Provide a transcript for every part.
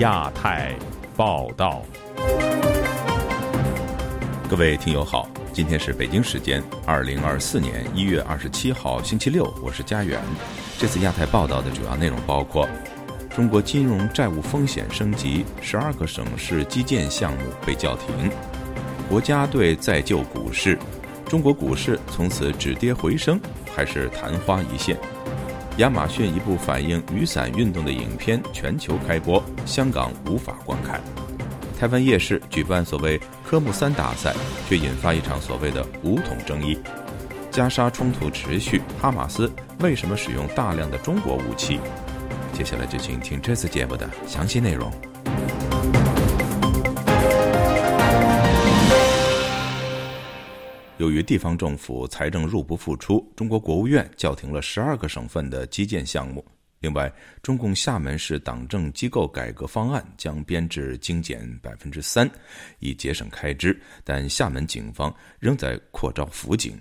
亚太报道，各位听友好，今天是北京时间二零二四年一月二十七号星期六，我是佳远。这次亚太报道的主要内容包括：中国金融债务风险升级，十二个省市基建项目被叫停；国家队再救股市，中国股市从此止跌回升，还是昙花一现？亚马逊一部反映雨伞运动的影片全球开播，香港无法观看。台湾夜市举办所谓科目三大赛，却引发一场所谓的武统争议。加沙冲突持续，哈马斯为什么使用大量的中国武器？接下来就请听这次节目的详细内容。由于地方政府财政入不敷出，中国国务院叫停了十二个省份的基建项目。另外，中共厦门市党政机构改革方案将编制精简百分之三，以节省开支。但厦门警方仍在扩招辅警。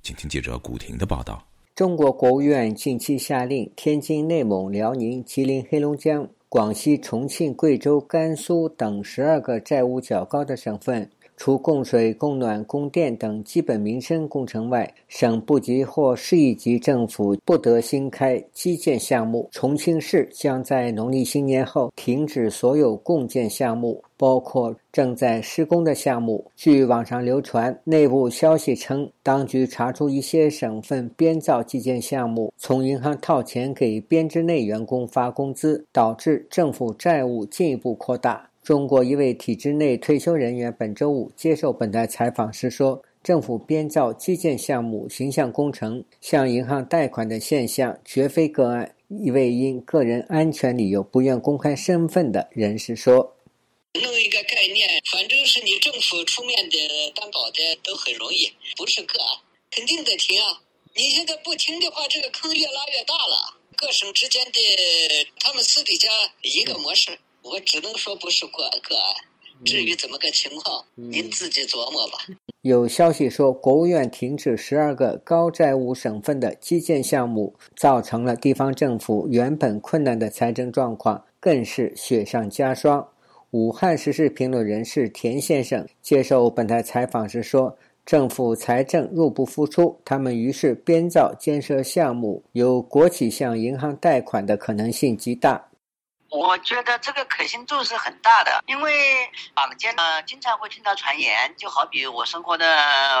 请听记者古婷的报道：中国国务院近期下令，天津、内蒙、辽宁、吉林、黑龙江、广西、重庆、贵州、甘肃等十二个债务较高的省份。除供水、供暖、供电等基本民生工程外，省部级或市一级政府不得新开基建项目。重庆市将在农历新年后停止所有共建项目，包括正在施工的项目。据网上流传内部消息称，当局查出一些省份编造基建项目，从银行套钱给编制内员工发工资，导致政府债务进一步扩大。中国一位体制内退休人员本周五接受本台采访时说：“政府编造基建项目、形象工程、向银行贷款的现象绝非个案。”一位因个人安全理由不愿公开身份的人士说：“弄一个概念，反正是你政府出面的担保的都很容易，不是个案，肯定得停啊！你现在不停的话，这个坑越拉越大了。各省之间的他们私底下一个模式。”我只能说不是个个案，至于怎么个情况，您自己琢磨吧。有消息说，国务院停止十二个高债务省份的基建项目，造成了地方政府原本困难的财政状况，更是雪上加霜。武汉时事评论人士田先生接受本台采访时说：“政府财政入不敷出，他们于是编造建设项目，由国企向银行贷款的可能性极大。”我觉得这个可信度是很大的，因为坊间呢经常会听到传言，就好比我生活的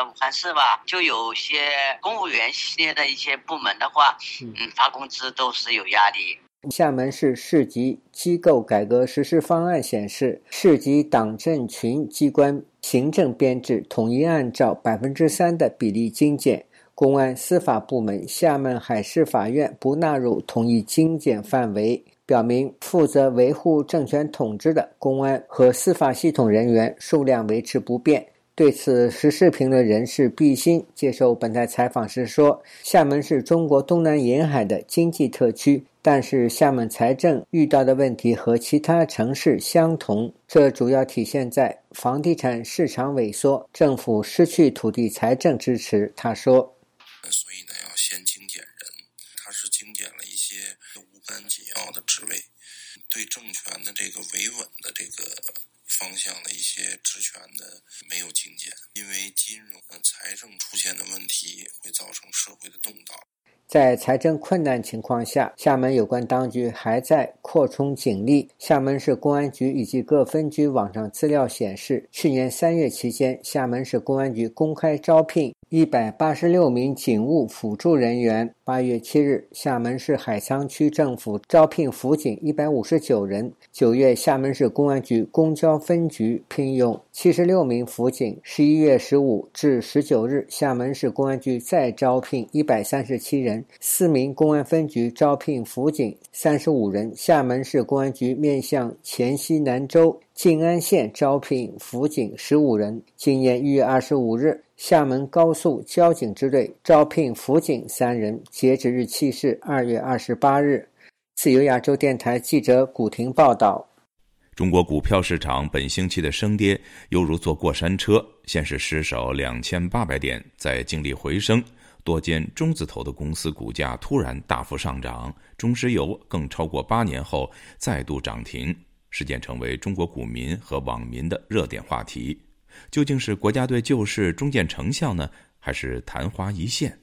武汉市吧，就有些公务员系列的一些部门的话，嗯，发工资都是有压力。厦门市市级机构改革实施方案显示，市级党政群机关行政编制统一按照百分之三的比例精简，公安司法部门厦门海事法院不纳入统一精简范围。表明，负责维护政权统治的公安和司法系统人员数量维持不变。对此，时事评论人士毕鑫接受本台采访时说：“厦门是中国东南沿海的经济特区，但是厦门财政遇到的问题和其他城市相同，这主要体现在房地产市场萎缩，政府失去土地财政支持。”他说。所以呢，要先精简人他是精简了一些无关紧要的职位对政权的这个维稳的这个方向的一些职权的没有精简，因为金融、财政出现的问题会造成社会的动荡。在财政困难情况下，厦门有关当局还在扩充警力。厦门市公安局以及各分局网上资料显示，去年三月期间，厦门市公安局公开招聘。一百八十六名警务辅助人员。八月七日，厦门市海沧区政府招聘辅警一百五十九人。九月，厦门市公安局公交分局聘用七十六名辅警。十一月十五至十九日，厦门市公安局再招聘一百三十七人。四名公安分局招聘辅警三十五人。厦门市公安局面向黔西南州。静安县招聘辅警十五人。今年一月二十五日，厦门高速交警支队招聘辅警三人，截止日期是二月二十八日。自由亚洲电台记者古婷报道。中国股票市场本星期的升跌犹如坐过山车，先是失守两千八百点，再经历回升，多间中字头的公司股价突然大幅上涨，中石油更超过八年后再度涨停。事件成为中国股民和网民的热点话题。究竟是国家队救市终见成效呢，还是昙花一现？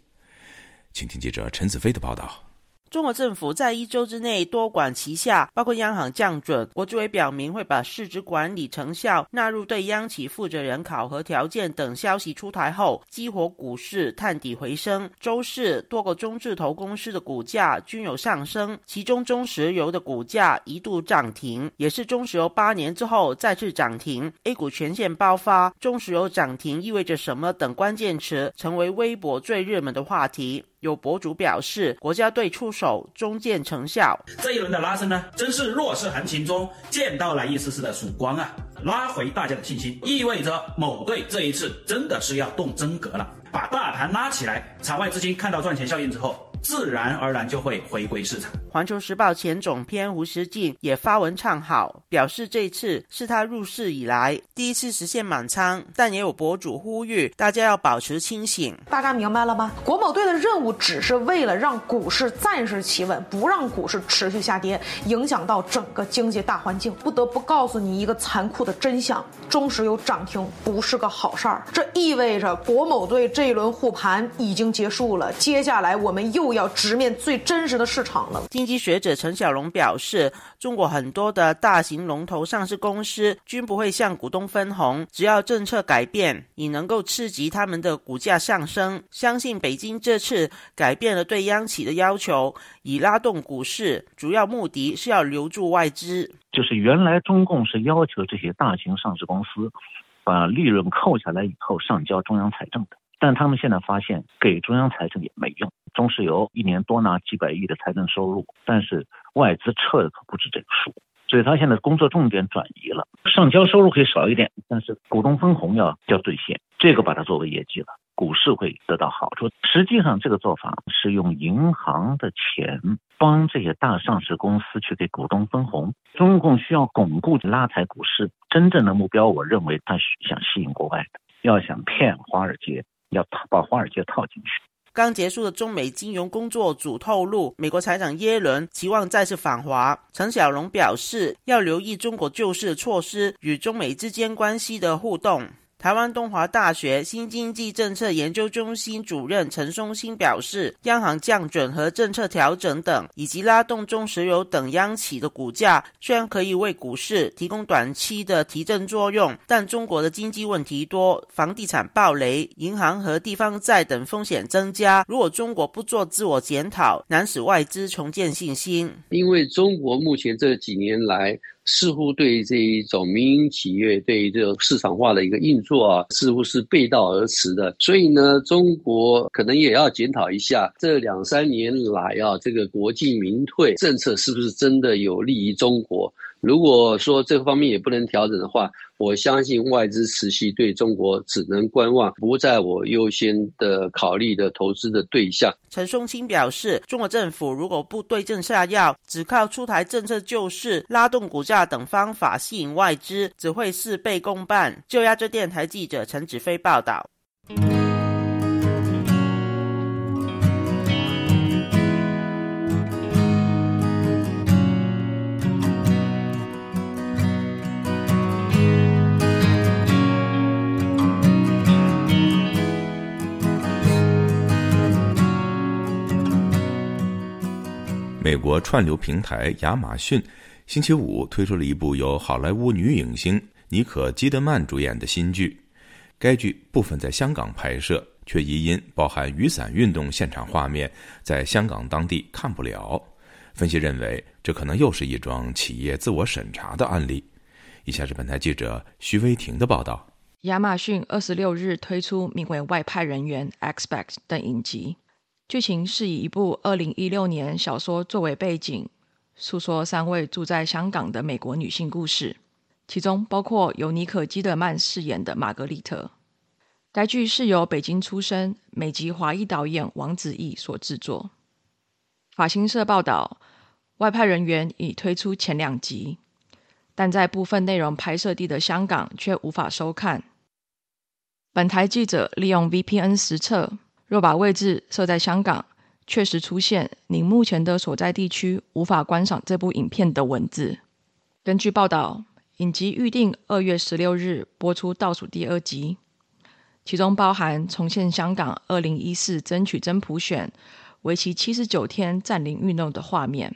请听记者陈子飞的报道。中国政府在一周之内多管齐下，包括央行降准。国资委表明会把市值管理成效纳入对央企负责人考核条件等消息出台后，激活股市探底回升。周四，多个中字头公司的股价均有上升，其中中石油的股价一度涨停，也是中石油八年之后再次涨停。A 股全线爆发，中石油涨停意味着什么等关键词成为微博最热门的话题。有博主表示，国家队出手终见成效。这一轮的拉升呢，真是弱势行情中见到了一丝丝的曙光啊，拉回大家的信心，意味着某队这一次真的是要动真格了，把大盘拉起来。场外资金看到赚钱效应之后。自然而然就会回归市场。环球时报前总编胡石进也发文唱好，表示这次是他入市以来第一次实现满仓，但也有博主呼吁大家要保持清醒。大家明白了吗？国某队的任务只是为了让股市暂时企稳，不让股市持续下跌，影响到整个经济大环境。不得不告诉你一个残酷的真相：中石油涨停不是个好事儿，这意味着国某队这一轮护盘已经结束了。接下来我们又。又要直面最真实的市场了。经济学者陈小龙表示，中国很多的大型龙头上市公司均不会向股东分红，只要政策改变，你能够刺激他们的股价上升。相信北京这次改变了对央企的要求，以拉动股市，主要目的是要留住外资。就是原来中共是要求这些大型上市公司把利润扣下来以后上交中央财政的。但他们现在发现给中央财政也没用，中石油一年多拿几百亿的财政收入，但是外资撤的可不止这个数，所以他现在工作重点转移了，上交收入可以少一点，但是股东分红要要兑现，这个把它作为业绩了，股市会得到好处。实际上这个做法是用银行的钱帮这些大上市公司去给股东分红，中共需要巩固拉抬股市，真正的目标，我认为他是想吸引国外的，要想骗华尔街。要把华尔街套进去。刚结束的中美金融工作组透露，美国财长耶伦期望再次访华。陈小龙表示，要留意中国救市措施与中美之间关系的互动。台湾东华大学新经济政策研究中心主任陈松兴表示，央行降准和政策调整等，以及拉动中石油等央企的股价，虽然可以为股市提供短期的提振作用，但中国的经济问题多，房地产暴雷、银行和地方债等风险增加。如果中国不做自我检讨，难使外资重建信心。因为中国目前这几年来。似乎对这一种民营企业对这种市场化的一个运作啊，似乎是背道而驰的。所以呢，中国可能也要检讨一下这两三年来啊，这个国进民退政策是不是真的有利于中国。如果说这方面也不能调整的话，我相信外资持续对中国只能观望，不在我优先的考虑的投资的对象。陈松青表示，中国政府如果不对症下药，只靠出台政策救市、拉动股价等方法吸引外资，只会事倍功半。就亚洲电台记者陈子飞报道。美国串流平台亚马逊星期五推出了一部由好莱坞女影星妮可基德曼主演的新剧。该剧部分在香港拍摄，却疑因包含雨伞运动现场画面，在香港当地看不了。分析认为，这可能又是一桩企业自我审查的案例。以下是本台记者徐威婷的报道：亚马逊二十六日推出名为《外派人员 （Expect） 的影集。剧情是以一部二零一六年小说作为背景，诉说三位住在香港的美国女性故事，其中包括由妮可基德曼饰演的玛格丽特。该剧是由北京出身美籍华裔导演王子异所制作。法新社报道，外派人员已推出前两集，但在部分内容拍摄地的香港却无法收看。本台记者利用 VPN 实测。若把位置设在香港，确实出现您目前的所在地区无法观赏这部影片的文字。根据报道，影集预定二月十六日播出倒数第二集，其中包含重现香港二零一四争取真普选、为期七十九天占领运动的画面，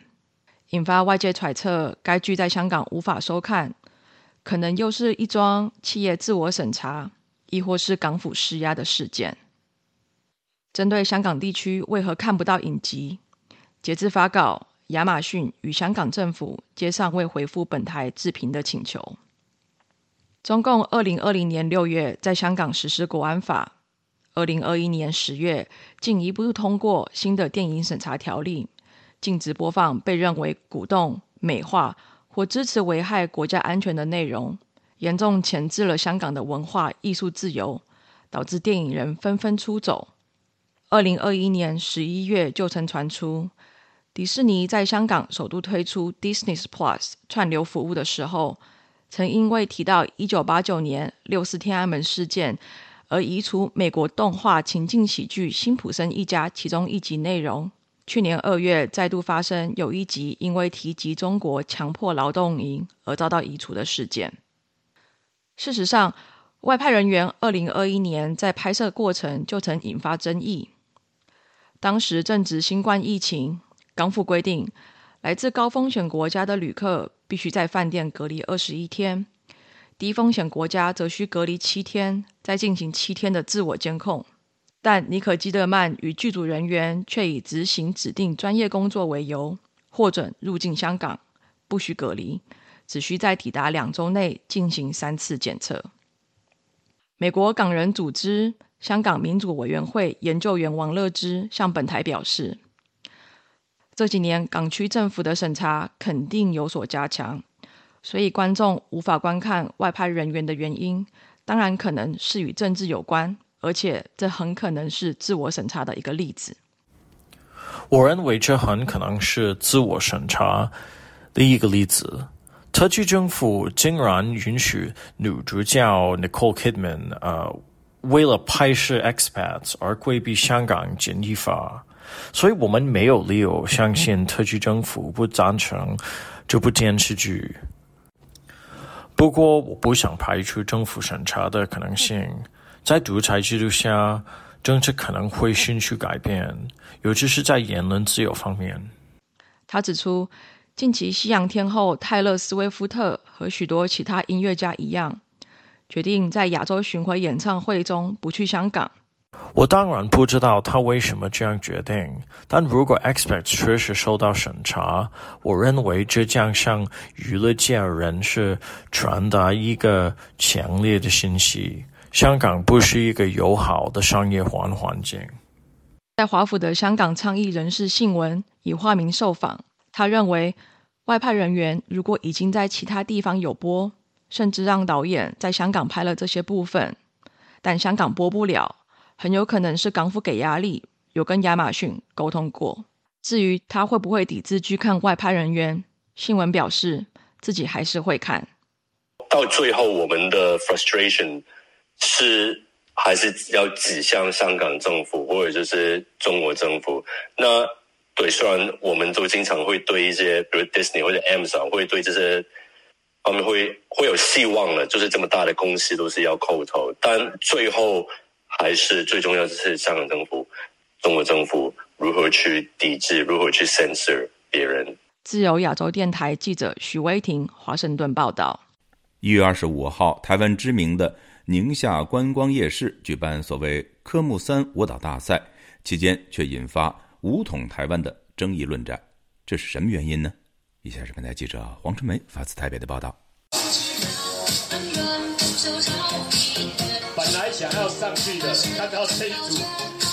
引发外界揣测该剧在香港无法收看，可能又是一桩企业自我审查，亦或是港府施压的事件。针对香港地区为何看不到影集，截至发稿。亚马逊与香港政府皆尚未回复本台置评的请求。中共二零二零年六月在香港实施国安法，二零二一年十月进一步通过新的电影审查条例，禁止播放被认为鼓动、美化或支持危害国家安全的内容，严重钳制了香港的文化艺术自由，导致电影人纷纷出走。二零二一年十一月就曾传出。迪士尼在香港首度推出 Disney Plus 串流服务的时候，曾因为提到一九八九年六四天安门事件而移除美国动画情境喜剧《辛普森一家》其中一集内容。去年二月再度发生有一集因为提及中国强迫劳动营而遭到移除的事件。事实上，外派人员二零二一年在拍摄过程就曾引发争议，当时正值新冠疫情。港府规定，来自高风险国家的旅客必须在饭店隔离二十一天，低风险国家则需隔离七天，再进行七天的自我监控。但尼可基德曼与剧组人员却以执行指定专业工作为由，获准入境香港，不需隔离，只需在抵达两周内进行三次检测。美国港人组织香港民主委员会研究员王乐之向本台表示。这几年港区政府的审查肯定有所加强，所以观众无法观看外派人员的原因，当然可能是与政治有关，而且这很可能是自我审查的一个例子。我认为这很可能是自我审查的一个例子。特区政府竟然允许女主角 Nicole Kidman 呃，为了拍摄 expats 而规避香港检疫法。所以我们没有理由相信特区政府不赞成这部电视剧。不过，我不想排除政府审查的可能性。在独裁制度下，政治可能会迅速改变，尤其是在言论自由方面。他指出，近期西洋天后泰勒·斯威夫特和许多其他音乐家一样，决定在亚洲巡回演唱会中不去香港。我当然不知道他为什么这样决定，但如果 Expect 确实受到审查，我认为这将向娱乐界人士传达一个强烈的信息：香港不是一个友好的商业环环境。在华府的香港倡议人士信文以化名受访，他认为外派人员如果已经在其他地方有播，甚至让导演在香港拍了这些部分，但香港播不了。很有可能是港府给压力，有跟亚马逊沟通过。至于他会不会抵制去看外派人员，新闻表示自己还是会看。到最后，我们的 frustration 是还是要指向香港政府或者就是中国政府。那对，虽然我们都经常会对一些，比如 Disney 或者 Amazon 会对这些他们会会有希望了，就是这么大的公司都是要叩头，但最后。还是最重要的是香港政府、中国政府如何去抵制、如何去 censor 别人。自由亚洲电台记者许威婷华盛顿报道：一月二十五号，台湾知名的宁夏观光夜市举办所谓科目三舞蹈大赛，期间却引发“武统台湾”的争议论战，这是什么原因呢？以下是本台记者黄春梅发自台北的报道。本来想要上去的，看到这一组，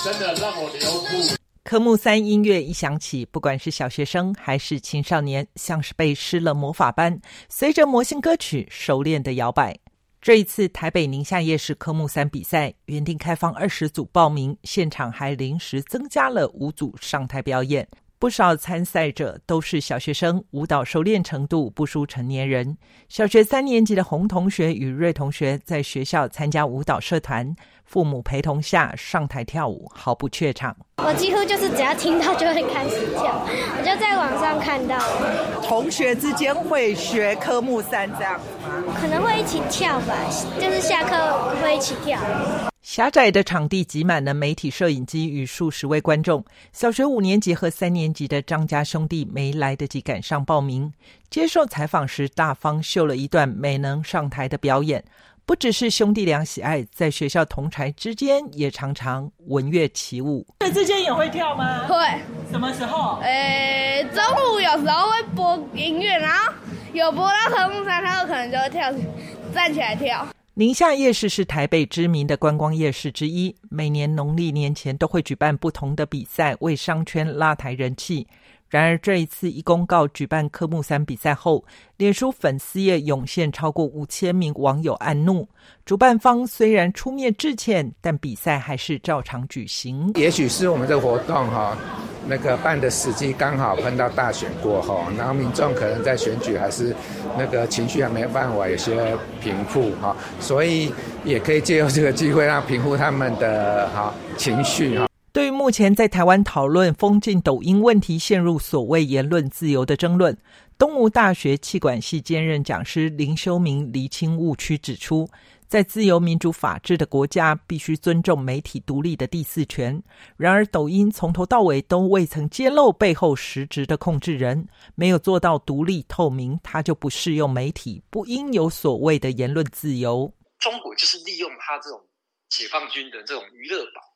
真的让我流哭。科目三音乐一响起，不管是小学生还是青少年，像是被施了魔法般，随着魔性歌曲熟练的摇摆。这一次台北宁夏夜市科目三比赛，原定开放二十组报名，现场还临时增加了五组上台表演。不少参赛者都是小学生，舞蹈熟练程度不输成年人。小学三年级的洪同学与瑞同学在学校参加舞蹈社团，父母陪同下上台跳舞，毫不怯场。我几乎就是只要听到就会开始跳，我就在网上看到。同学之间会学科目三这样吗？可能会一起跳吧，就是下课会一起跳。狭窄的场地挤满了媒体摄影机与数十位观众。小学五年级和三年级的张家兄弟没来得及赶上报名，接受采访时大方秀了一段没能上台的表演。不只是兄弟俩喜爱，在学校同才之间也常常文乐起舞。对，之间也会跳吗？会。什么时候？呃，中午有时候会播音乐，然后有播到科目三，他有可能就会跳，站起来跳。宁夏夜市是台北知名的观光夜市之一，每年农历年前都会举办不同的比赛，为商圈拉抬人气。然而，这一次一公告举办科目三比赛后，脸书粉丝页涌现超过五千名网友暗怒。主办方虽然出面致歉，但比赛还是照常举行。也许是我们的活动哈，那个办的时机刚好碰到大选过后，然后民众可能在选举还是那个情绪还没有办法有些平复哈，所以也可以借由这个机会让平复他们的哈情绪哈。对于目前在台湾讨论封禁抖音问题，陷入所谓言论自由的争论，东吴大学气管系兼任讲师林修明厘清误区，指出，在自由民主法治的国家，必须尊重媒体独立的第四权。然而，抖音从头到尾都未曾揭露背后实质的控制人，没有做到独立透明，它就不适用媒体，不应有所谓的言论自由。中国就是利用他这种解放军的这种娱乐版。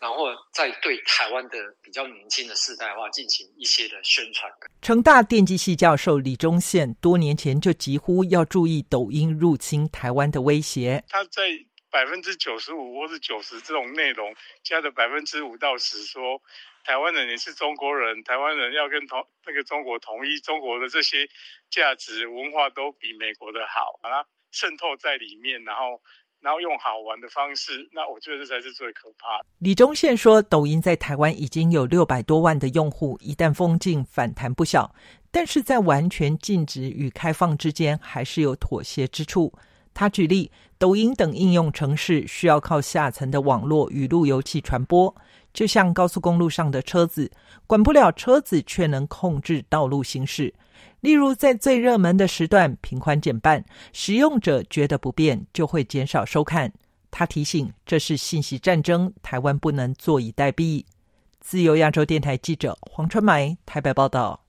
然后再对台湾的比较年轻的世代话进行一些的宣传。成大电机系教授李忠宪多年前就疾呼要注意抖音入侵台湾的威胁。他在百分之九十五或是九十这种内容加的百分之五到十，说台湾人也是中国人，台湾人要跟同那个中国统一，中国的这些价值文化都比美国的好，把它渗透在里面，然后。然后用好玩的方式，那我觉得这才是最可怕的。李忠宪说，抖音在台湾已经有六百多万的用户，一旦封禁，反弹不小。但是在完全禁止与开放之间，还是有妥协之处。他举例，抖音等应用程式需要靠下层的网络与路由器传播，就像高速公路上的车子，管不了车子，却能控制道路行驶。例如，在最热门的时段，频宽减半，使用者觉得不便，就会减少收看。他提醒，这是信息战争，台湾不能坐以待毙。自由亚洲电台记者黄春梅台北报道。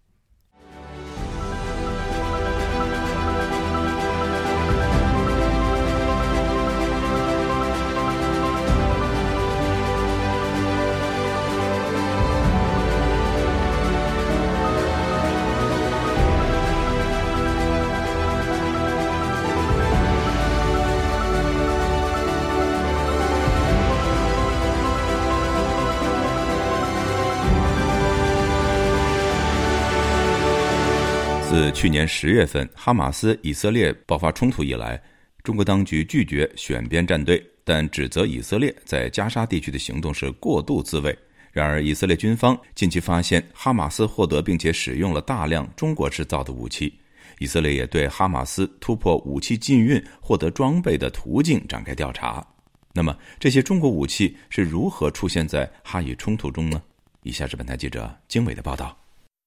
去年十月份哈马斯以色列爆发冲突以来，中国当局拒绝选边站队，但指责以色列在加沙地区的行动是过度自卫。然而，以色列军方近期发现哈马斯获得并且使用了大量中国制造的武器，以色列也对哈马斯突破武器禁运、获得装备的途径展开调查。那么，这些中国武器是如何出现在哈以冲突中呢？以下是本台记者经纬的报道。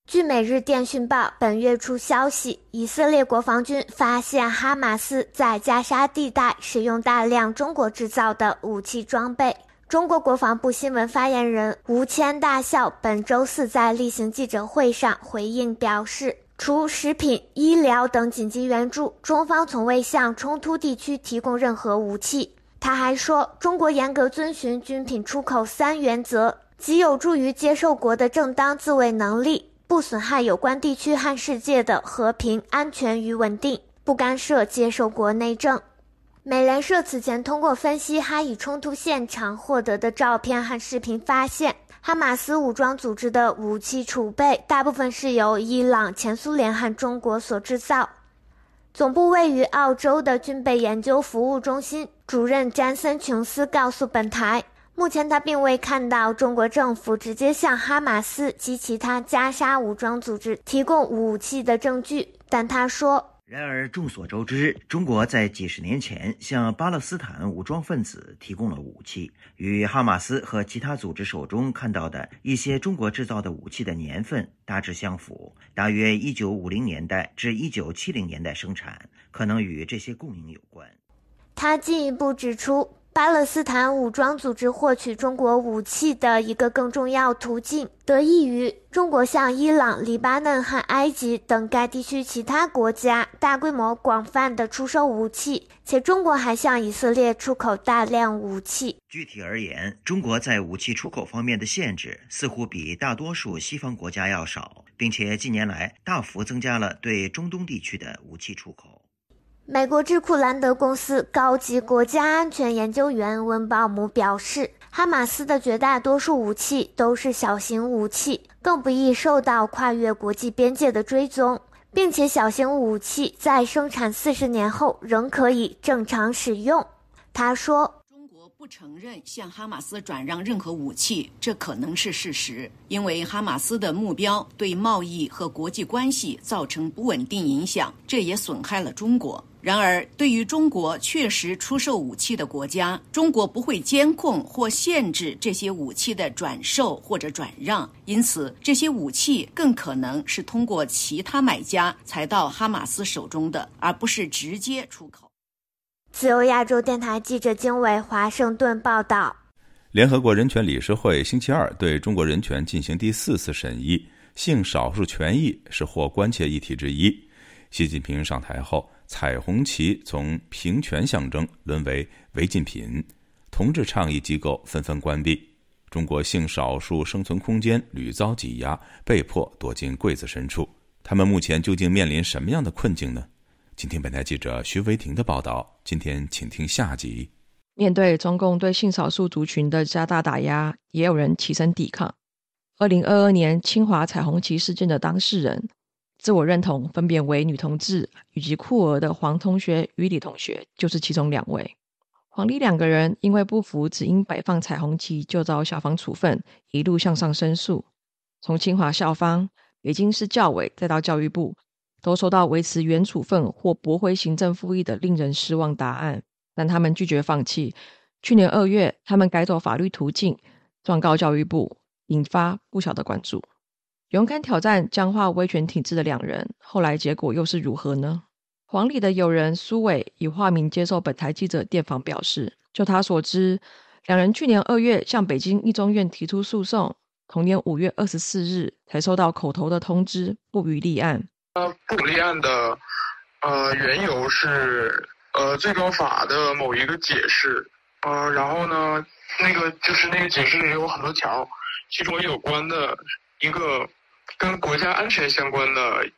据《每日电讯报》本月初消息，以色列国防军发现哈马斯在加沙地带使用大量中国制造的武器装备。中国国防部新闻发言人吴谦大校本周四在例行记者会上回应表示，除食品、医疗等紧急援助，中方从未向冲突地区提供任何武器。他还说，中国严格遵循军品出口三原则，即有助于接受国的正当自卫能力。不损害有关地区和世界的和平、安全与稳定，不干涉接受国内政。美联社此前通过分析哈以冲突现场获得的照片和视频，发现哈马斯武装组织的武器储备大部分是由伊朗、前苏联和中国所制造。总部位于澳洲的军备研究服务中心主任詹森·琼斯告诉本台。目前他并未看到中国政府直接向哈马斯及其他加沙武装组织提供武器的证据，但他说。然而，众所周知，中国在几十年前向巴勒斯坦武装分子提供了武器，与哈马斯和其他组织手中看到的一些中国制造的武器的年份大致相符，大约一九五零年代至一九七零年代生产，可能与这些供应有关。他进一步指出。巴勒斯坦武装组织获取中国武器的一个更重要途径，得益于中国向伊朗、黎巴嫩和埃及等该地区其他国家大规模、广泛的出售武器，且中国还向以色列出口大量武器。具体而言，中国在武器出口方面的限制似乎比大多数西方国家要少，并且近年来大幅增加了对中东地区的武器出口。美国智库兰德公司高级国家安全研究员温鲍姆表示，哈马斯的绝大多数武器都是小型武器，更不易受到跨越国际边界的追踪，并且小型武器在生产四十年后仍可以正常使用。他说。不承认向哈马斯转让任何武器，这可能是事实，因为哈马斯的目标对贸易和国际关系造成不稳定影响，这也损害了中国。然而，对于中国确实出售武器的国家，中国不会监控或限制这些武器的转售或者转让，因此这些武器更可能是通过其他买家才到哈马斯手中的，而不是直接出口。自由亚洲电台记者经纬华盛顿报道：联合国人权理事会星期二对中国人权进行第四次审议，性少数权益是或关切议题之一。习近平上台后，彩虹旗从平权象征沦为违禁品，同志倡议机构纷纷关闭，中国性少数生存空间屡遭挤压，被迫躲进柜子深处。他们目前究竟面临什么样的困境呢？请听本台记者徐维婷的报道。今天，请听下集。面对中共对性少数族群的加大打压，也有人起身抵抗。二零二二年清华彩虹旗事件的当事人，自我认同分别为女同志以及酷儿的黄同学与李同学，就是其中两位。黄李两个人因为不服只因摆放彩虹旗就遭校方处分，一路向上申诉。从清华校方、北京市教委再到教育部。都收到维持原处分或驳回行政复议的令人失望答案，但他们拒绝放弃。去年二月，他们改走法律途径，状告教育部，引发不小的关注。勇敢挑战僵化威权体制的两人，后来结果又是如何呢？黄里的友人苏伟以化名接受本台记者电访表示，就他所知，两人去年二月向北京一中院提出诉讼，同年五月二十四日才收到口头的通知，不予立案。呃，不立案的，呃，缘由是呃最高法的某一个解释，呃，然后呢，那个就是那个解释里有很多条，其中有关的一个跟国家安全相关的，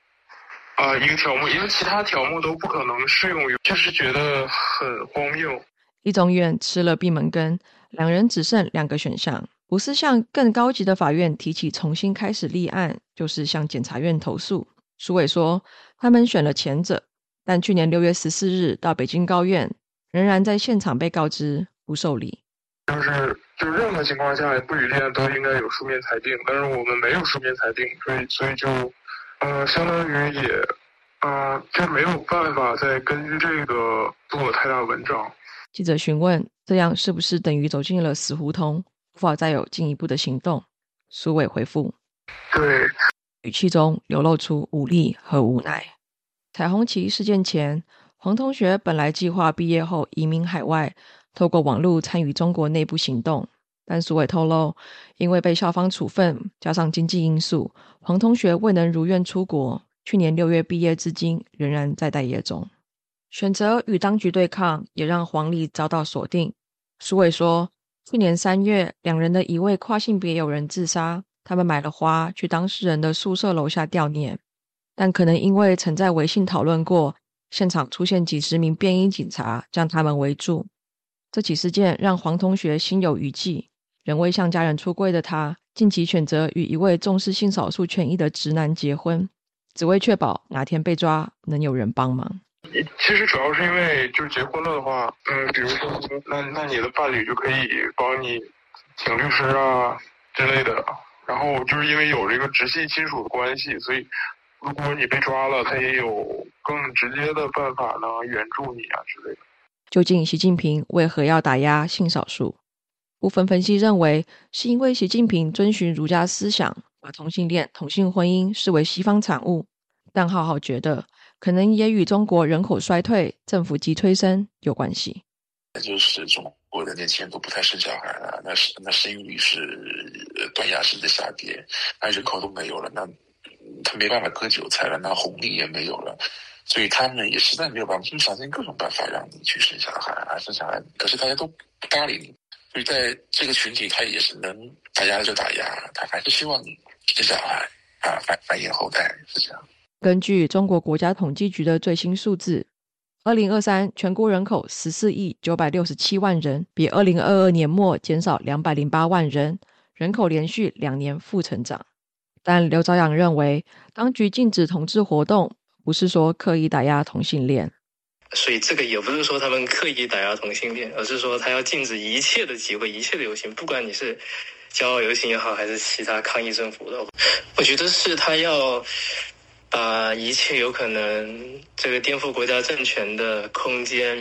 啊一个条目，因为其他条目都不可能适用于，就是觉得很荒谬。一中院吃了闭门羹，两人只剩两个选项，不是向更高级的法院提起重新开始立案，就是向检察院投诉。苏伟说：“他们选了前者，但去年六月十四日到北京高院，仍然在现场被告知不受理。就是就任何情况下不予立案都应该有书面裁定，但是我们没有书面裁定，所以所以就呃相当于也呃就没有办法再根据这个做太大文章。”记者询问：“这样是不是等于走进了死胡同，无法再有进一步的行动？”苏伟回复：“对。”语气中流露出无力和无奈。彩虹旗事件前，黄同学本来计划毕业后移民海外，透过网络参与中国内部行动。但苏伟透露，因为被校方处分，加上经济因素，黄同学未能如愿出国。去年六月毕业至今，仍然在待业中。选择与当局对抗，也让黄丽遭到锁定。苏伟说，去年三月，两人的一位跨性别友人自杀。他们买了花去当事人的宿舍楼下悼念，但可能因为曾在微信讨论过，现场出现几十名便衣警察将他们围住。这起事件让黄同学心有余悸，仍未向家人出柜的他，近期选择与一位重视性少数权益的直男结婚，只为确保哪天被抓能有人帮忙。其实主要是因为，就是结婚了的话，嗯，比如说，那那你的伴侣就可以帮你请律师啊之类的。然后就是因为有这个直系亲属的关系，所以如果你被抓了，他也有更直接的办法呢援助你啊之类的。究竟习近平为何要打压性少数？部分分析认为，是因为习近平遵循儒家思想，把同性恋、同性婚姻视为西方产物。但浩浩觉得，可能也与中国人口衰退、政府急催生有关系。就是中我的年轻人都不太生小孩了，那是那生育率是断崖式的下跌，那人口都没有了，那他没办法割韭菜了，那红利也没有了。所以他们也实在没有办法，就想尽各种办法让你去生小孩啊，生小孩。可是大家都不搭理你，所以在这个群体，他也是能打压就打压，他还是希望你生小孩啊，繁繁衍后代是这样。根据中国国家统计局的最新数字，二零二三全国人口十四亿九百六十七万人，比二零二二年末减少两百零八万人，人口连续两年负成长。但刘朝阳认为，当局禁止同志活动。不是说刻意打压同性恋，所以这个也不是说他们刻意打压同性恋，而是说他要禁止一切的集会、一切的游行，不管你是骄傲游行也好，还是其他抗议政府的，我觉得是他要把一切有可能这个颠覆国家政权的空间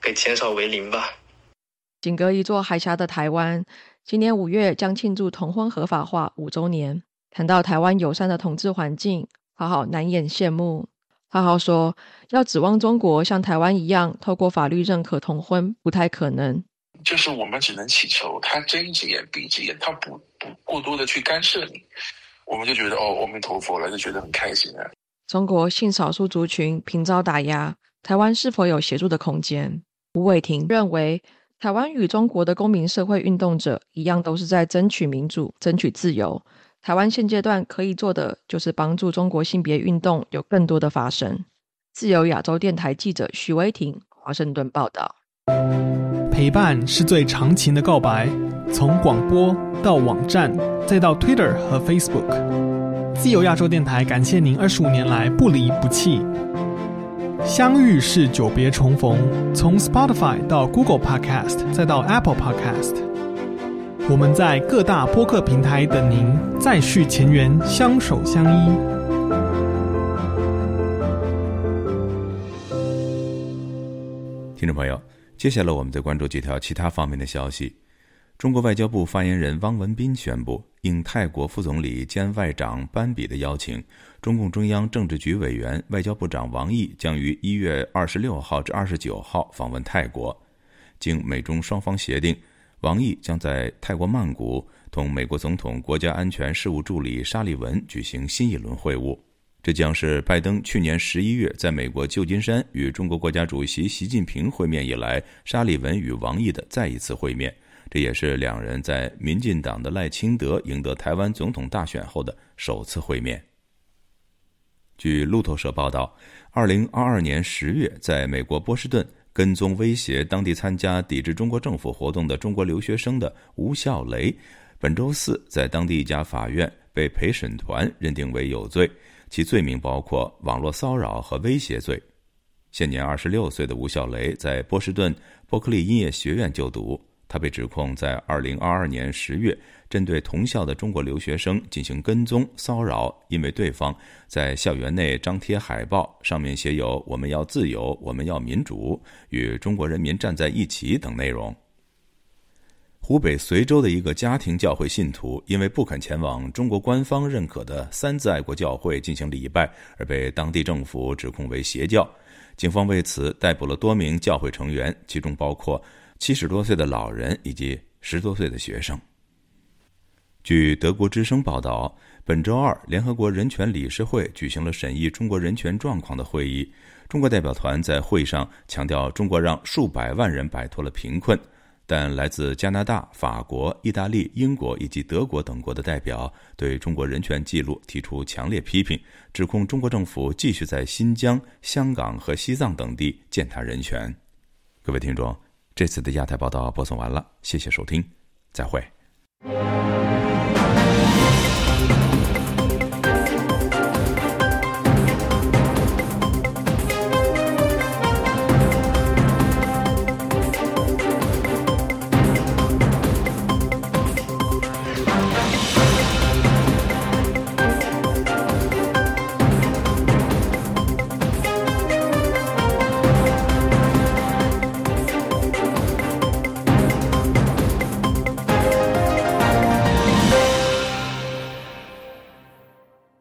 给减少为零吧。仅隔一座海峡的台湾，今年五月将庆祝同婚合法化五周年。谈到台湾友善的统治环境。好好难掩羡慕。好好说，要指望中国像台湾一样透过法律认可同婚，不太可能。就是我们只能祈求他睁一只眼闭一只眼，他不不过多的去干涉你，我们就觉得哦，阿弥陀佛了，就觉得很开心啊。中国性少数族群频遭打压，台湾是否有协助的空间？吴伟霆认为，台湾与中国的公民社会运动者一样，都是在争取民主、争取自由。台湾现阶段可以做的，就是帮助中国性别运动有更多的发生。自由亚洲电台记者许威婷，华盛顿报道。陪伴是最长情的告白，从广播到网站，再到 Twitter 和 Facebook。自由亚洲电台感谢您二十五年来不离不弃。相遇是久别重逢，从 Spotify 到 Google Podcast，再到 Apple Podcast。我们在各大播客平台等您，再续前缘，相守相依。听众朋友，接下来我们再关注几条其他方面的消息。中国外交部发言人汪文斌宣布，应泰国副总理兼外长班比的邀请，中共中央政治局委员、外交部长王毅将于一月二十六号至二十九号访问泰国。经美中双方协定。王毅将在泰国曼谷同美国总统国家安全事务助理沙利文举行新一轮会晤，这将是拜登去年十一月在美国旧金山与中国国家主席习近平会面以来，沙利文与王毅的再一次会面。这也是两人在民进党的赖清德赢得台湾总统大选后的首次会面。据路透社报道，二零二二年十月，在美国波士顿。跟踪威胁当地参加抵制中国政府活动的中国留学生的吴笑雷，本周四在当地一家法院被陪审团认定为有罪，其罪名包括网络骚扰和威胁罪。现年二十六岁的吴笑雷在波士顿伯克利音乐学院就读。他被指控在二零二二年十月针对同校的中国留学生进行跟踪骚扰，因为对方在校园内张贴海报，上面写有“我们要自由，我们要民主，与中国人民站在一起”等内容。湖北随州的一个家庭教会信徒因为不肯前往中国官方认可的三自爱国教会进行礼拜，而被当地政府指控为邪教。警方为此逮捕了多名教会成员，其中包括。七十多岁的老人以及十多岁的学生。据德国之声报道，本周二，联合国人权理事会举行了审议中国人权状况的会议。中国代表团在会上强调，中国让数百万人摆脱了贫困，但来自加拿大、法国、意大利、英国以及德国等国的代表对中国人权记录提出强烈批评，指控中国政府继续在新疆、香港和西藏等地践踏人权。各位听众。这次的亚太报道播送完了，谢谢收听，再会。